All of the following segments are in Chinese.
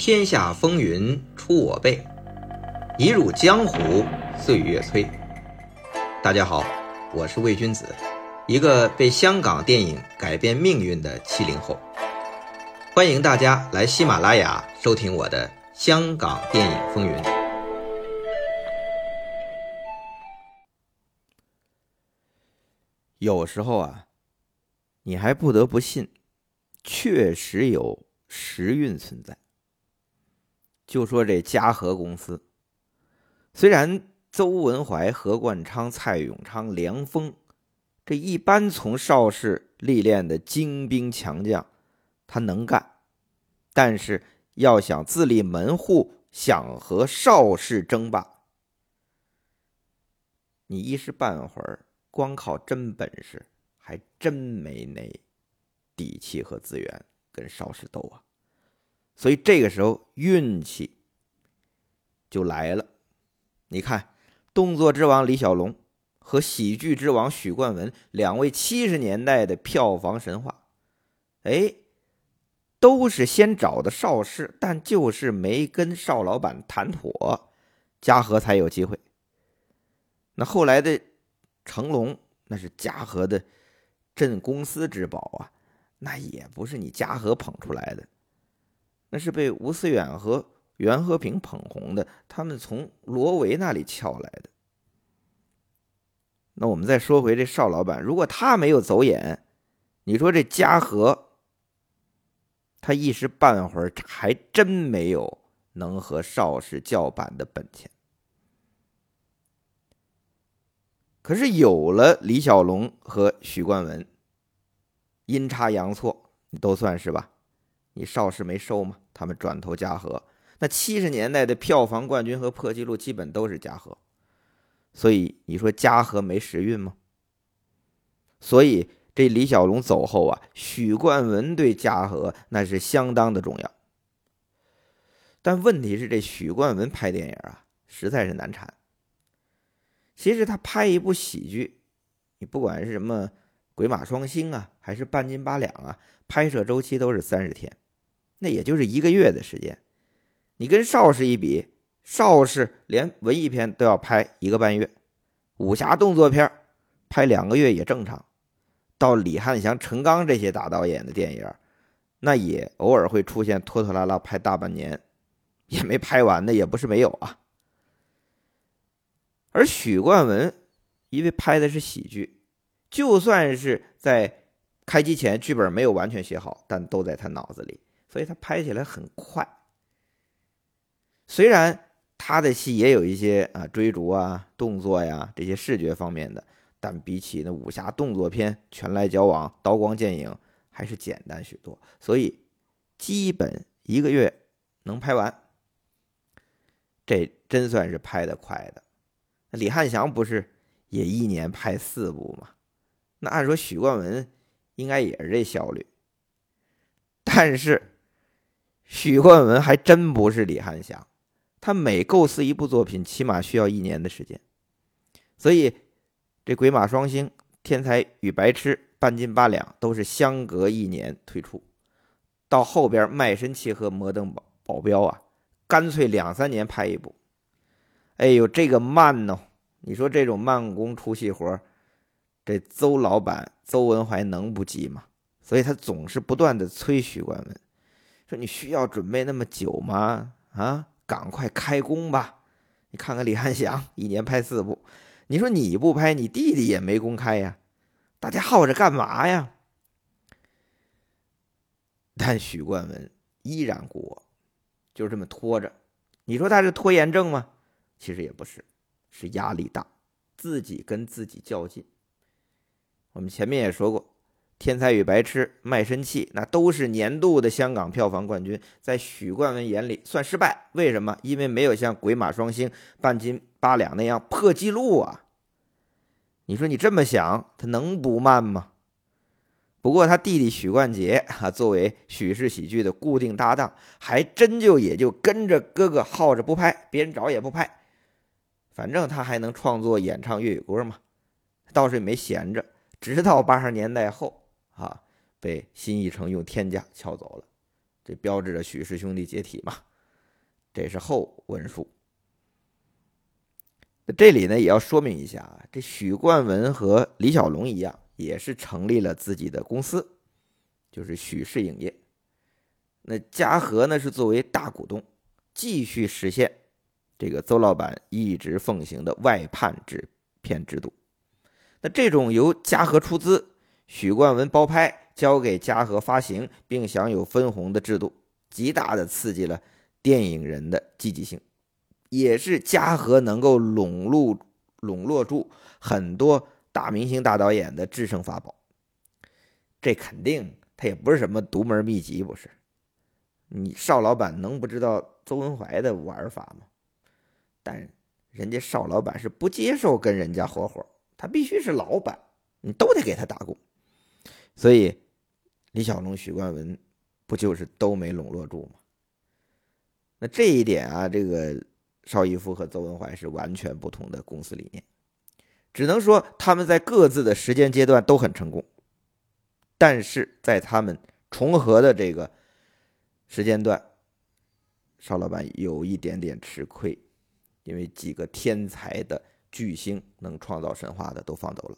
天下风云出我辈，一入江湖岁月催。大家好，我是魏君子，一个被香港电影改变命运的七零后。欢迎大家来喜马拉雅收听我的《香港电影风云》。有时候啊，你还不得不信，确实有时运存在。就说这嘉禾公司，虽然邹文怀、何冠昌、蔡永昌、梁峰这一般从邵氏历练的精兵强将，他能干，但是要想自立门户，想和邵氏争霸，你一时半会儿。光靠真本事，还真没那底气和资源跟邵氏斗啊！所以这个时候运气就来了。你看，动作之王李小龙和喜剧之王许冠文两位七十年代的票房神话，哎，都是先找的邵氏，但就是没跟邵老板谈妥，嘉禾才有机会。那后来的。成龙那是嘉禾的镇公司之宝啊，那也不是你嘉禾捧出来的，那是被吴思远和袁和平捧红的，他们从罗维那里撬来的。那我们再说回这邵老板，如果他没有走眼，你说这嘉禾，他一时半会儿还真没有能和邵氏叫板的本钱。可是有了李小龙和许冠文，阴差阳错，你都算是吧？你邵氏没收吗？他们转投嘉禾，那七十年代的票房冠军和破纪录基本都是嘉禾，所以你说嘉禾没时运吗？所以这李小龙走后啊，许冠文对嘉禾那是相当的重要。但问题是，这许冠文拍电影啊，实在是难产。其实他拍一部喜剧，你不管是什么《鬼马双星》啊，还是《半斤八两》啊，拍摄周期都是三十天，那也就是一个月的时间。你跟邵氏一比，邵氏连文艺片都要拍一个半月，武侠动作片拍两个月也正常。到李汉祥、陈刚这些大导演的电影，那也偶尔会出现拖拖拉拉拍大半年，也没拍完的也不是没有啊。而许冠文，因为拍的是喜剧，就算是在开机前剧本没有完全写好，但都在他脑子里，所以他拍起来很快。虽然他的戏也有一些啊追逐啊、动作呀这些视觉方面的，但比起那武侠动作片、拳来脚往、刀光剑影，还是简单许多。所以基本一个月能拍完，这真算是拍的快的。那李汉祥不是也一年拍四部吗？那按说许冠文应该也是这效率，但是许冠文还真不是李汉祥，他每构思一部作品，起码需要一年的时间。所以这《鬼马双星》《天才与白痴》《半斤八两》都是相隔一年推出，到后边《卖身契》和《摩登保保镖》啊，干脆两三年拍一部。哎呦，这个慢呢！你说这种慢工出细活，这邹老板邹文怀能不急吗？所以他总是不断的催许冠文，说你需要准备那么久吗？啊，赶快开工吧！你看看李汉祥一年拍四部，你说你不拍，你弟弟也没公开呀，大家耗着干嘛呀？但许冠文依然过，就这么拖着。你说他是拖延症吗？其实也不是，是压力大，自己跟自己较劲。我们前面也说过，《天才与白痴》《卖身契》那都是年度的香港票房冠军，在许冠文眼里算失败。为什么？因为没有像《鬼马双星》《半斤八两》那样破纪录啊！你说你这么想，他能不慢吗？不过他弟弟许冠杰啊，作为许氏喜剧的固定搭档，还真就也就跟着哥哥耗着不拍，别人找也不拍。反正他还能创作演唱粤语歌嘛，倒是也没闲着。直到八十年代后啊，被新艺城用天价撬走了，这标志着许氏兄弟解体嘛。这是后文书。那这里呢也要说明一下啊，这许冠文和李小龙一样，也是成立了自己的公司，就是许氏影业。那嘉禾呢是作为大股东，继续实现这个邹老板一直奉行的外判制片制度。那这种由嘉禾出资，许冠文包拍，交给嘉禾发行，并享有分红的制度，极大的刺激了电影人的积极性，也是嘉禾能够笼络笼络住很多大明星、大导演的制胜法宝。这肯定他也不是什么独门秘籍，不是？你邵老板能不知道邹文怀的玩法吗？但人家邵老板是不接受跟人家合伙。他必须是老板，你都得给他打工，所以李小龙、许冠文不就是都没笼络住吗？那这一点啊，这个邵逸夫和邹文怀是完全不同的公司理念，只能说他们在各自的时间阶段都很成功，但是在他们重合的这个时间段，邵老板有一点点吃亏，因为几个天才的。巨星能创造神话的都放走了。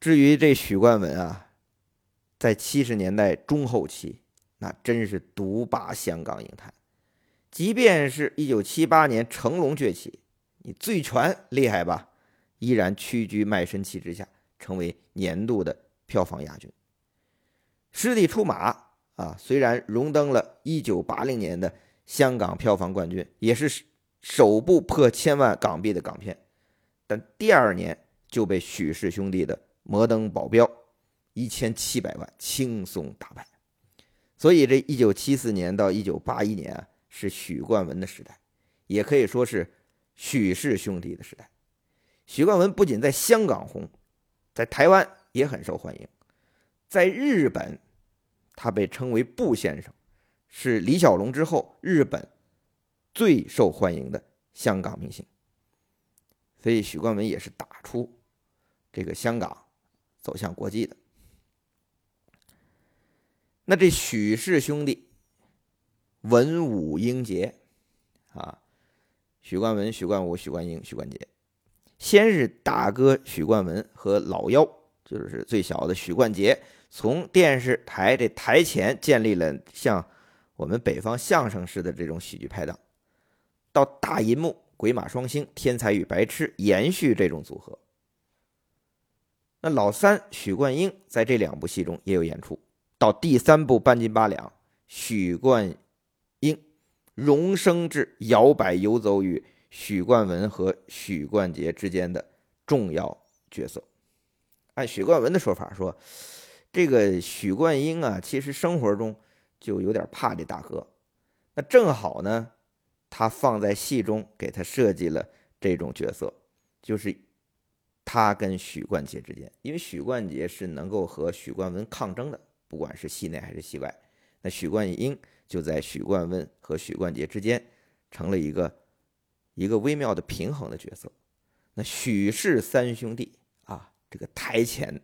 至于这许冠文啊，在七十年代中后期，那真是独霸香港影坛。即便是一九七八年成龙崛起，你醉拳厉害吧，依然屈居卖身契之下，成为年度的票房亚军。师弟出马啊，虽然荣登了一九八零年的香港票房冠军，也是。首部破千万港币的港片，但第二年就被许氏兄弟的《摩登保镖》一千七百万轻松打败。所以，这一九七四年到一九八一年啊，是许冠文的时代，也可以说是许氏兄弟的时代。许冠文不仅在香港红，在台湾也很受欢迎，在日本，他被称为“布先生”，是李小龙之后日本。最受欢迎的香港明星，所以许冠文也是打出这个香港走向国际的。那这许氏兄弟文武英杰啊，许冠文、许冠武、许冠英、许冠杰，先是大哥许冠文和老幺，就是最小的许冠杰，从电视台这台前建立了像我们北方相声似的这种喜剧拍档。到大银幕，鬼马双星、天才与白痴延续这种组合。那老三许冠英在这两部戏中也有演出。到第三部半斤八两，许冠英荣升至摇摆游走于许冠文和许冠杰之间的重要角色。按许冠文的说法说，这个许冠英啊，其实生活中就有点怕这大哥。那正好呢。他放在戏中，给他设计了这种角色，就是他跟许冠杰之间，因为许冠杰是能够和许冠文抗争的，不管是戏内还是戏外。那许冠英就在许冠文和许冠杰之间，成了一个一个微妙的平衡的角色。那许氏三兄弟啊，这个台前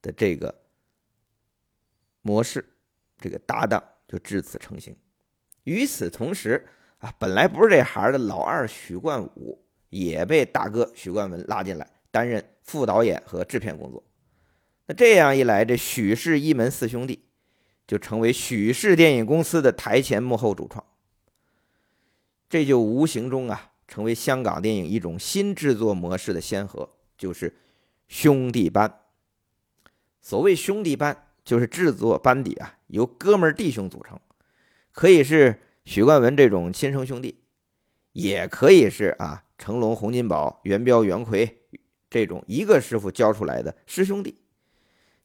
的这个模式，这个搭档就至此成型。与此同时，啊，本来不是这行的老二许冠武也被大哥许冠文拉进来担任副导演和制片工作。那这样一来，这许氏一门四兄弟就成为许氏电影公司的台前幕后主创。这就无形中啊，成为香港电影一种新制作模式的先河，就是兄弟班。所谓兄弟班，就是制作班底啊，由哥们弟兄组成，可以是。许冠文这种亲生兄弟，也可以是啊，成龙、洪金宝、元彪、袁奎这种一个师傅教出来的师兄弟，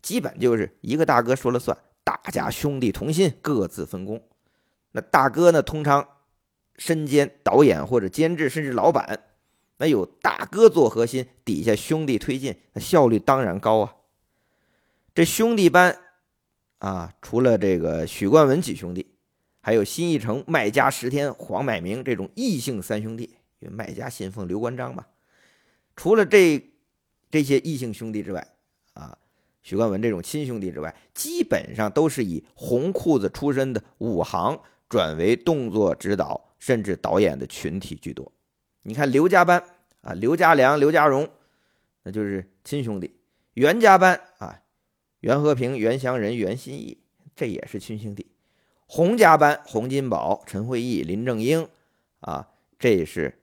基本就是一个大哥说了算，大家兄弟同心，各自分工。那大哥呢，通常身兼导演或者监制，甚至老板。那有大哥做核心，底下兄弟推进，那效率当然高啊。这兄弟班啊，除了这个许冠文几兄弟。还有新艺城麦家石天、黄百鸣这种异姓三兄弟，因为麦家信奉刘关张嘛。除了这这些异姓兄弟之外，啊，许冠文这种亲兄弟之外，基本上都是以红裤子出身的武行转为动作指导甚至导演的群体居多。你看刘家班啊，刘家良、刘家荣，那就是亲兄弟；袁家班啊，袁和平、袁祥仁、袁心义，这也是亲兄弟；洪家班，洪金宝、陈慧义、林正英啊，这也是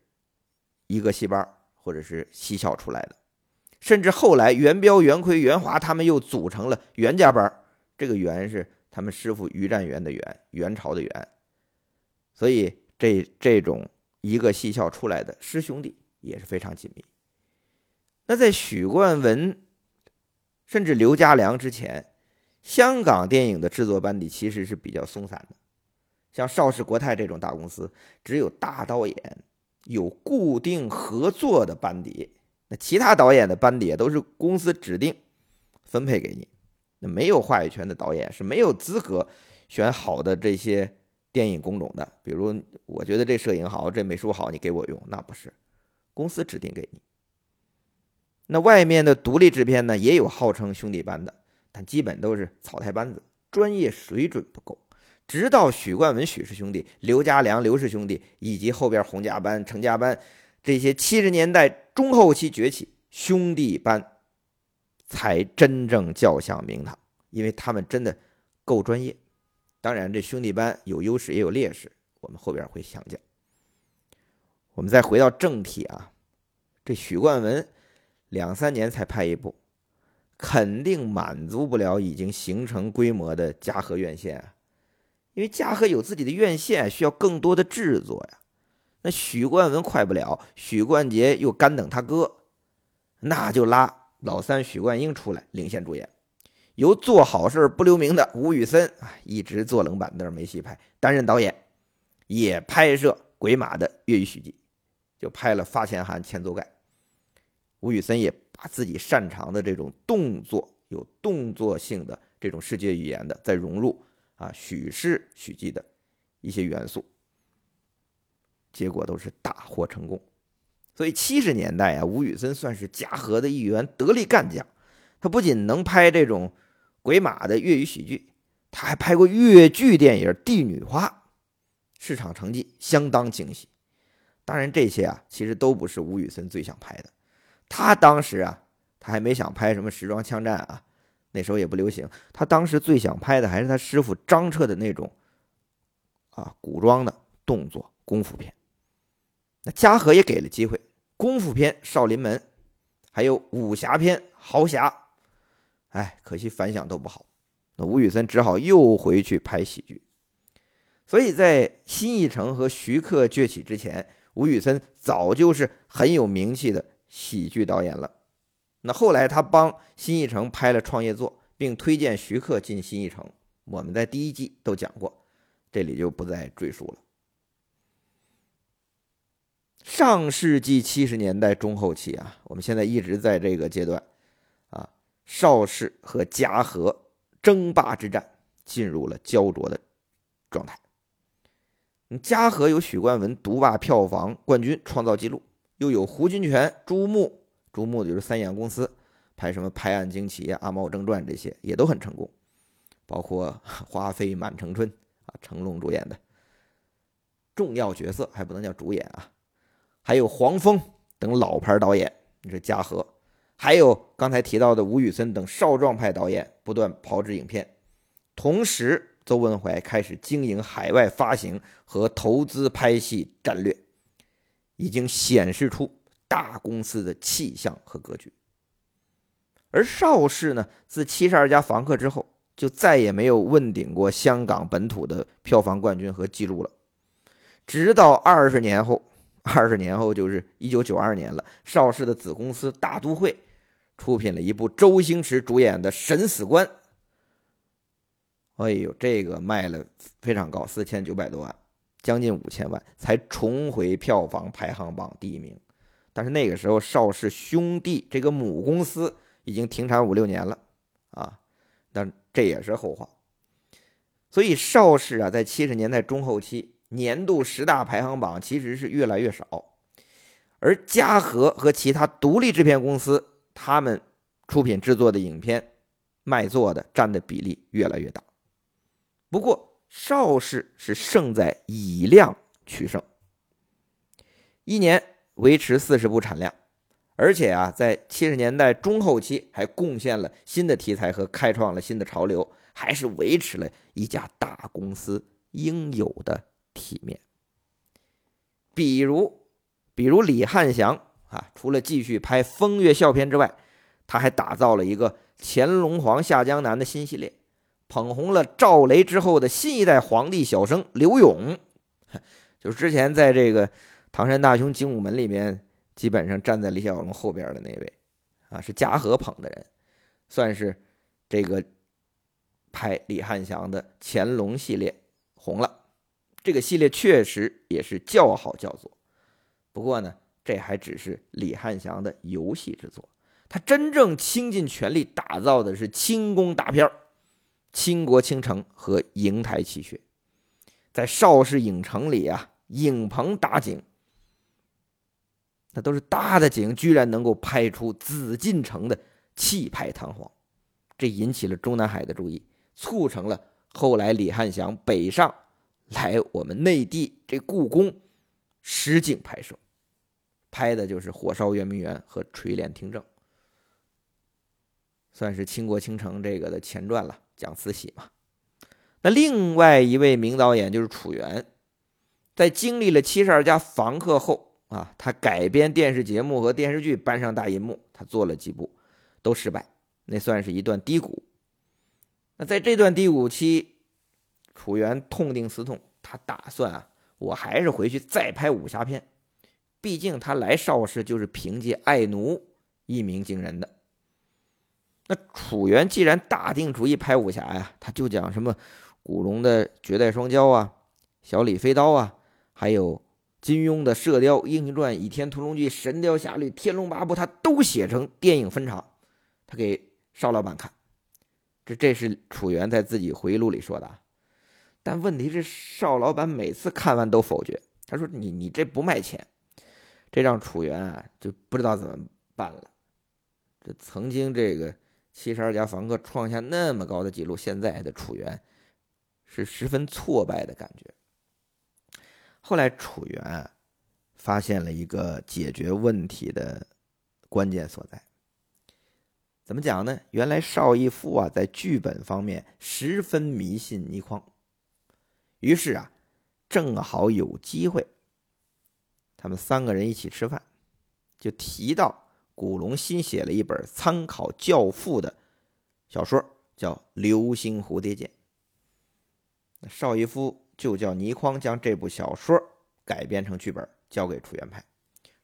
一个戏班或者是戏校出来的。甚至后来，袁彪、袁奎、袁华他们又组成了袁家班这个袁是他们师傅于占元的元，元朝的元。所以这这种一个戏校出来的师兄弟也是非常紧密。那在许冠文甚至刘家良之前，香港电影的制作班底其实是比较松散的。像邵氏、国泰这种大公司，只有大导演有固定合作的班底。那其他导演的班底都是公司指定分配给你，那没有话语权的导演是没有资格选好的这些电影工种的。比如，我觉得这摄影好，这美术好，你给我用，那不是公司指定给你。那外面的独立制片呢，也有号称兄弟班的，但基本都是草台班子，专业水准不够。直到许冠文、许氏兄弟、刘家良、刘氏兄弟，以及后边洪家班、程家班。这些七十年代中后期崛起兄弟班，才真正叫响名堂，因为他们真的够专业。当然，这兄弟班有优势也有劣势，我们后边会详讲。我们再回到正题啊，这许冠文两三年才拍一部，肯定满足不了已经形成规模的嘉禾院线啊，因为嘉禾有自己的院线，需要更多的制作呀。那许冠文快不了，许冠杰又干等他哥，那就拉老三许冠英出来领衔主演，由做好事不留名的吴宇森啊，一直坐冷板凳没戏拍，担任导演，也拍摄鬼马的粤语续集，就拍了《发钱寒欠揍盖》。吴宇森也把自己擅长的这种动作、有动作性的这种视觉语言的，再融入啊许氏许记的一些元素。结果都是大获成功，所以七十年代啊，吴宇森算是嘉禾的一员得力干将。他不仅能拍这种鬼马的粤语喜剧，他还拍过粤剧电影《帝女花》，市场成绩相当惊喜。当然，这些啊，其实都不是吴宇森最想拍的。他当时啊，他还没想拍什么时装枪战啊，那时候也不流行。他当时最想拍的还是他师傅张彻的那种啊古装的动作功夫片。那嘉禾也给了机会，功夫片《少林门》，还有武侠片《豪侠》，哎，可惜反响都不好。那吴宇森只好又回去拍喜剧。所以在新艺城和徐克崛起之前，吴宇森早就是很有名气的喜剧导演了。那后来他帮新艺城拍了创业作，并推荐徐克进新艺城，我们在第一季都讲过，这里就不再赘述了。上世纪七十年代中后期啊，我们现在一直在这个阶段，啊，邵氏和嘉禾争霸之战进入了焦灼的状态。嘉禾有许冠文独霸票房冠军创造纪录，又有胡金铨、朱木，朱木就是三眼公司拍什么《拍案惊奇》《阿猫正传》这些也都很成功，包括《花飞满城春》啊，成龙主演的重要角色还不能叫主演啊。还有黄蜂等老牌导演，你说嘉禾，还有刚才提到的吴宇森等少壮派导演不断炮制影片，同时邹文怀开始经营海外发行和投资拍戏战略，已经显示出大公司的气象和格局。而邵氏呢，自《七十二家房客》之后，就再也没有问鼎过香港本土的票房冠军和记录了，直到二十年后。二十年后就是一九九二年了。邵氏的子公司大都会出品了一部周星驰主演的《审死官》。哎呦，这个卖了非常高，四千九百多万，将近五千万，才重回票房排行榜第一名。但是那个时候，邵氏兄弟这个母公司已经停产五六年了啊。但这也是后话。所以邵氏啊，在七十年代中后期。年度十大排行榜其实是越来越少，而嘉禾和其他独立制片公司，他们出品制作的影片卖座的占的比例越来越大。不过邵氏是胜在以量取胜，一年维持四十部产量，而且啊，在七十年代中后期还贡献了新的题材和开创了新的潮流，还是维持了一家大公司应有的体面。比如，比如李汉祥啊，除了继续拍风月笑片之外，他还打造了一个乾隆皇下江南的新系列，捧红了赵雷之后的新一代皇帝小生刘勇，就是之前在这个《唐山大兄精武门》里面，基本上站在李小龙后边的那位，啊，是嘉禾捧的人，算是这个拍李汉祥的乾隆系列红了。这个系列确实也是叫好叫座，不过呢，这还只是李汉祥的游戏之作。他真正倾尽全力打造的是清宫大片《倾国倾城》和《瀛台奇穴》。在邵氏影城里啊，影棚搭景，那都是搭的景，居然能够拍出紫禁城的气派堂皇，这引起了中南海的注意，促成了后来李汉祥北上。来我们内地这故宫实景拍摄，拍的就是火烧圆明园和垂帘听政，算是倾国倾城这个的前传了，讲慈禧嘛。那另外一位名导演就是楚原，在经历了七十二家房客后啊，他改编电视节目和电视剧搬上大银幕，他做了几部都失败，那算是一段低谷。那在这段低谷期。楚原痛定思痛，他打算啊，我还是回去再拍武侠片。毕竟他来邵氏就是凭借《爱奴》一鸣惊人的。那楚原既然大定主意拍武侠呀，他就讲什么古龙的《绝代双骄》啊，《小李飞刀》啊，还有金庸的《射雕英雄传》《倚天屠龙记》《神雕侠侣》《天龙八部》，他都写成电影分场，他给邵老板看。这这是楚原在自己回忆录里说的。但问题是，邵老板每次看完都否决。他说：“你你这不卖钱。”这让楚原啊就不知道怎么办了。这曾经这个七十二家房客创下那么高的记录，现在的楚原是十分挫败的感觉。后来楚原发现了一个解决问题的关键所在。怎么讲呢？原来邵逸夫啊在剧本方面十分迷信倪匡。于是啊，正好有机会，他们三个人一起吃饭，就提到古龙新写了一本参考《教父》的小说，叫《流星蝴蝶剑》。邵逸夫就叫倪匡将这部小说改编成剧本，交给楚原拍。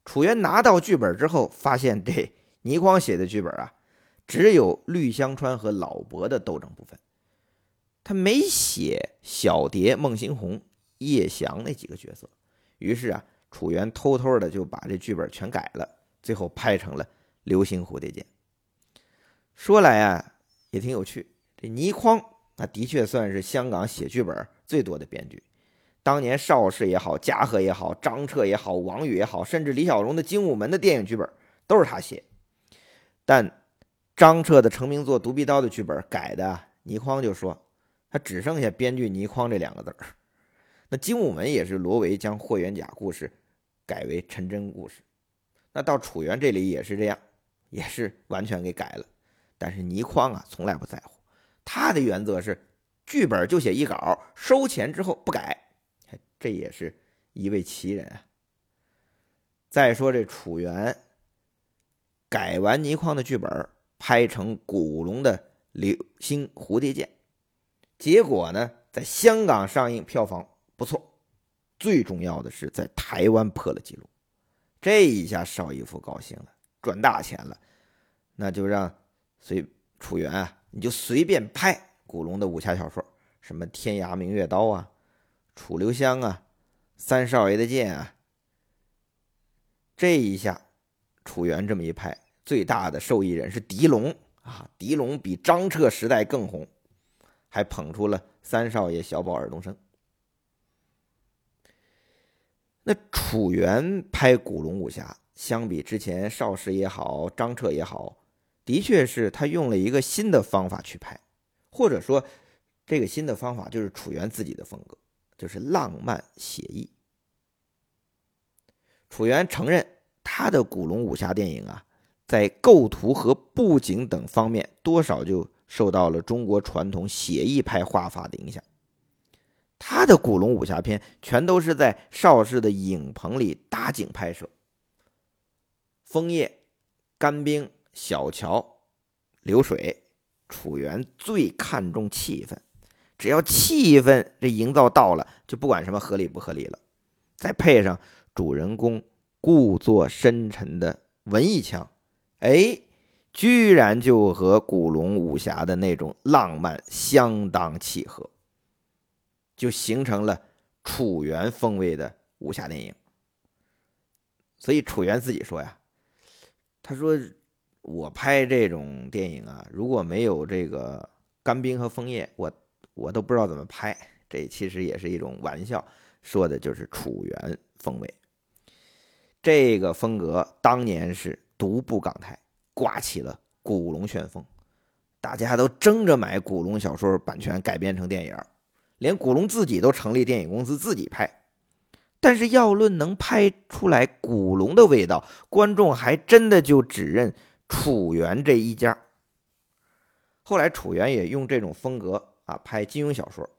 楚原拿到剧本之后，发现这倪匡写的剧本啊，只有绿香川和老伯的斗争部分。他没写小蝶、孟星红、叶翔那几个角色，于是啊，楚原偷偷的就把这剧本全改了，最后拍成了《流星蝴蝶剑》。说来啊，也挺有趣。这倪匡那的确算是香港写剧本最多的编剧，当年邵氏也好，嘉禾也好，张彻也好，王宇也好，甚至李小龙的《精武门》的电影剧本都是他写。但张彻的成名作《独臂刀》的剧本改的，倪匡就说。他只剩下编剧倪匡这两个字儿。那《精武门》也是罗维将霍元甲故事改为陈真故事。那到楚原这里也是这样，也是完全给改了。但是倪匡啊，从来不在乎，他的原则是剧本就写一稿，收钱之后不改。这也是一位奇人啊。再说这楚原改完倪匡的剧本，拍成古龙的《流星蝴蝶剑》。结果呢，在香港上映票房不错，最重要的是在台湾破了记录。这一下邵逸夫高兴了，赚大钱了，那就让随楚原啊，你就随便拍古龙的武侠小说，什么《天涯明月刀》啊，《楚留香》啊，《三少爷的剑》啊。这一下，楚原这么一拍，最大的受益人是狄龙啊，狄龙比张彻时代更红。还捧出了三少爷小宝尔冬升。那楚原拍古龙武侠，相比之前邵氏也好，张彻也好，的确是他用了一个新的方法去拍，或者说这个新的方法就是楚原自己的风格，就是浪漫写意。楚原承认他的古龙武侠电影啊，在构图和布景等方面多少就受到了中国传统写意派画法的影响。他的古龙武侠片全都是在邵氏的影棚里搭景拍摄，枫叶、干冰、小桥、流水，楚原最看重气氛。只要气氛这营造到了，就不管什么合理不合理了。再配上主人公故作深沉的文艺腔，哎，居然就和古龙武侠的那种浪漫相当契合，就形成了楚原风味的武侠电影。所以楚原自己说呀，他说我拍这种电影啊，如果没有这个干冰和枫叶，我。我都不知道怎么拍，这其实也是一种玩笑，说的就是楚原风味。这个风格当年是独步港台，刮起了古龙旋风，大家都争着买古龙小说版权改编成电影，连古龙自己都成立电影公司自己拍。但是要论能拍出来古龙的味道，观众还真的就只认楚原这一家。后来楚原也用这种风格。啊，拍金庸小说，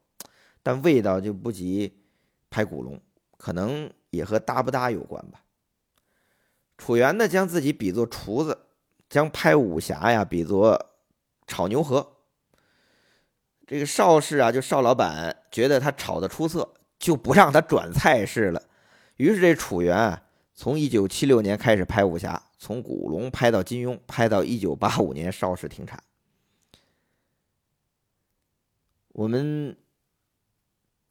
但味道就不及拍古龙，可能也和搭不搭有关吧。楚原呢，将自己比作厨子，将拍武侠呀比作炒牛河。这个邵氏啊，就邵老板觉得他炒的出色，就不让他转菜式了。于是这楚原啊，从一九七六年开始拍武侠，从古龙拍到金庸，拍到一九八五年邵氏停产。我们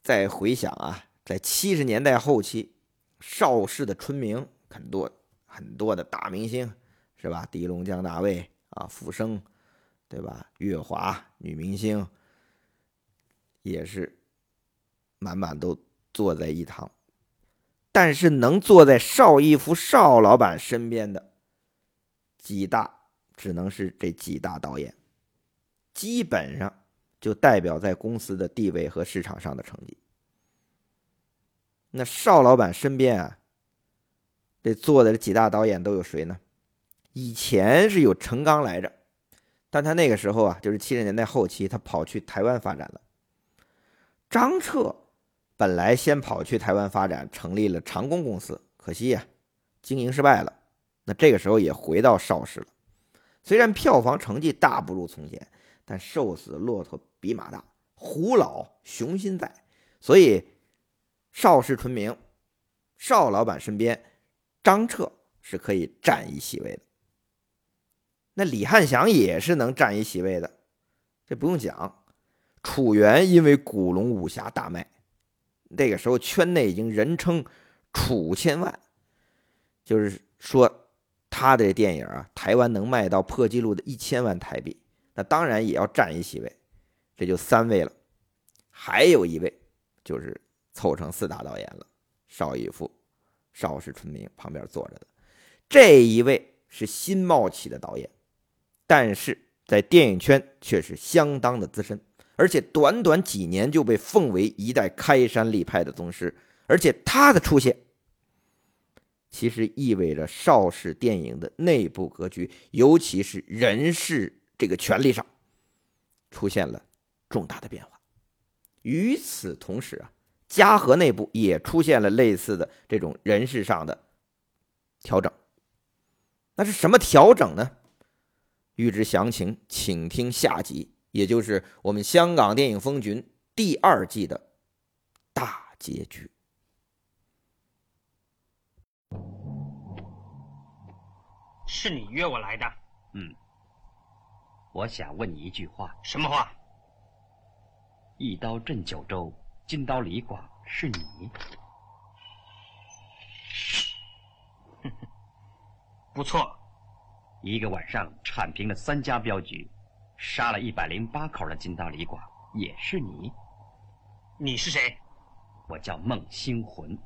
再回想啊，在七十年代后期，邵氏的春明很多很多的大明星，是吧？狄龙、江大卫啊，傅生，对吧？月华女明星也是满满都坐在一堂，但是能坐在邵逸夫邵老板身边的几大，只能是这几大导演，基本上。就代表在公司的地位和市场上的成绩。那邵老板身边啊，这坐的这几大导演都有谁呢？以前是有陈刚来着，但他那个时候啊，就是七十年代后期，他跑去台湾发展了。张彻本来先跑去台湾发展，成立了长工公司，可惜呀，经营失败了。那这个时候也回到邵氏了，虽然票房成绩大不如从前。但瘦死骆驼比马大，虎老雄心在，所以邵氏纯明，邵老板身边，张彻是可以占一席位的。那李汉祥也是能占一席位的，这不用讲。楚原因为古龙武侠大卖，那个时候圈内已经人称楚千万，就是说他的电影啊，台湾能卖到破纪录的一千万台币。那当然也要占一席位，这就三位了，还有一位就是凑成四大导演了。邵逸夫、邵氏春明旁边坐着的这一位是新冒起的导演，但是在电影圈却是相当的资深，而且短短几年就被奉为一代开山立派的宗师。而且他的出现，其实意味着邵氏电影的内部格局，尤其是人事。这个权力上出现了重大的变化。与此同时啊，嘉禾内部也出现了类似的这种人事上的调整。那是什么调整呢？欲知详情，请听下集，也就是我们香港电影风云第二季的大结局。是你约我来的？嗯。我想问你一句话，什么话？一刀震九州，金刀李广是你？不错，一个晚上铲平了三家镖局，杀了一百零八口的金刀李广也是你？你是谁？我叫孟星魂。